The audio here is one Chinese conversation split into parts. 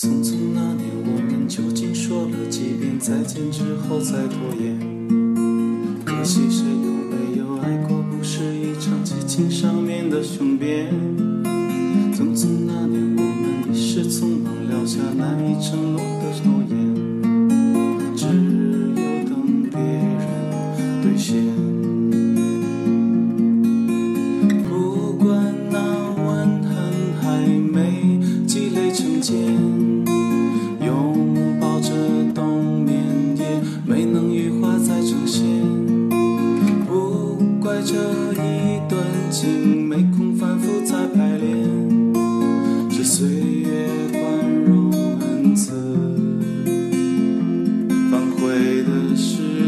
匆匆那年，我们究竟说了几遍再见之后再拖延？可惜谁有没有爱过，不是一场激情上面的雄辩。匆匆那年，我们一时匆忙撂下难以承诺的诺言，只有等别人兑现。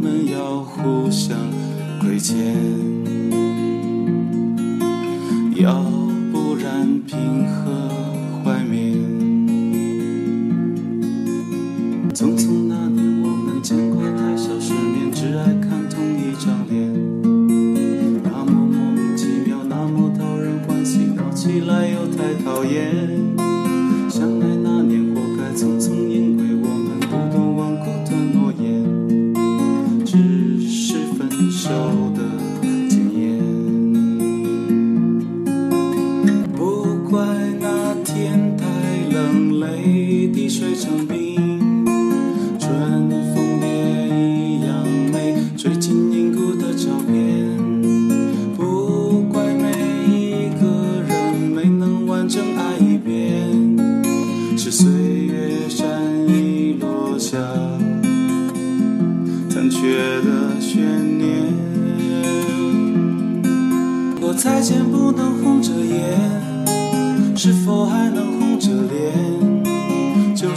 们要互相亏欠。要不然凭何怀缅？匆匆那年，我们见过太少世面，只爱看同一张脸。那么莫名其妙，那么讨人欢喜，闹起来又太讨厌。成冰，春风也一样美，吹进凝固的照片。不怪每一个人没能完整爱一遍，是岁月善意落下残缺的悬念。如果再见不能红着眼，是否还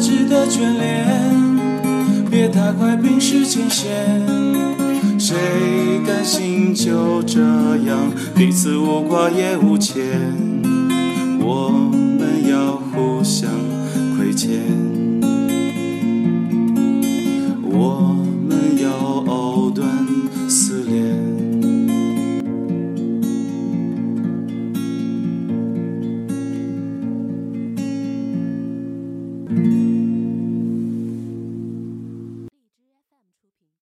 值得眷恋。别太快冰释前嫌谁甘心就这样彼此无挂也无牵？我们要互相亏欠。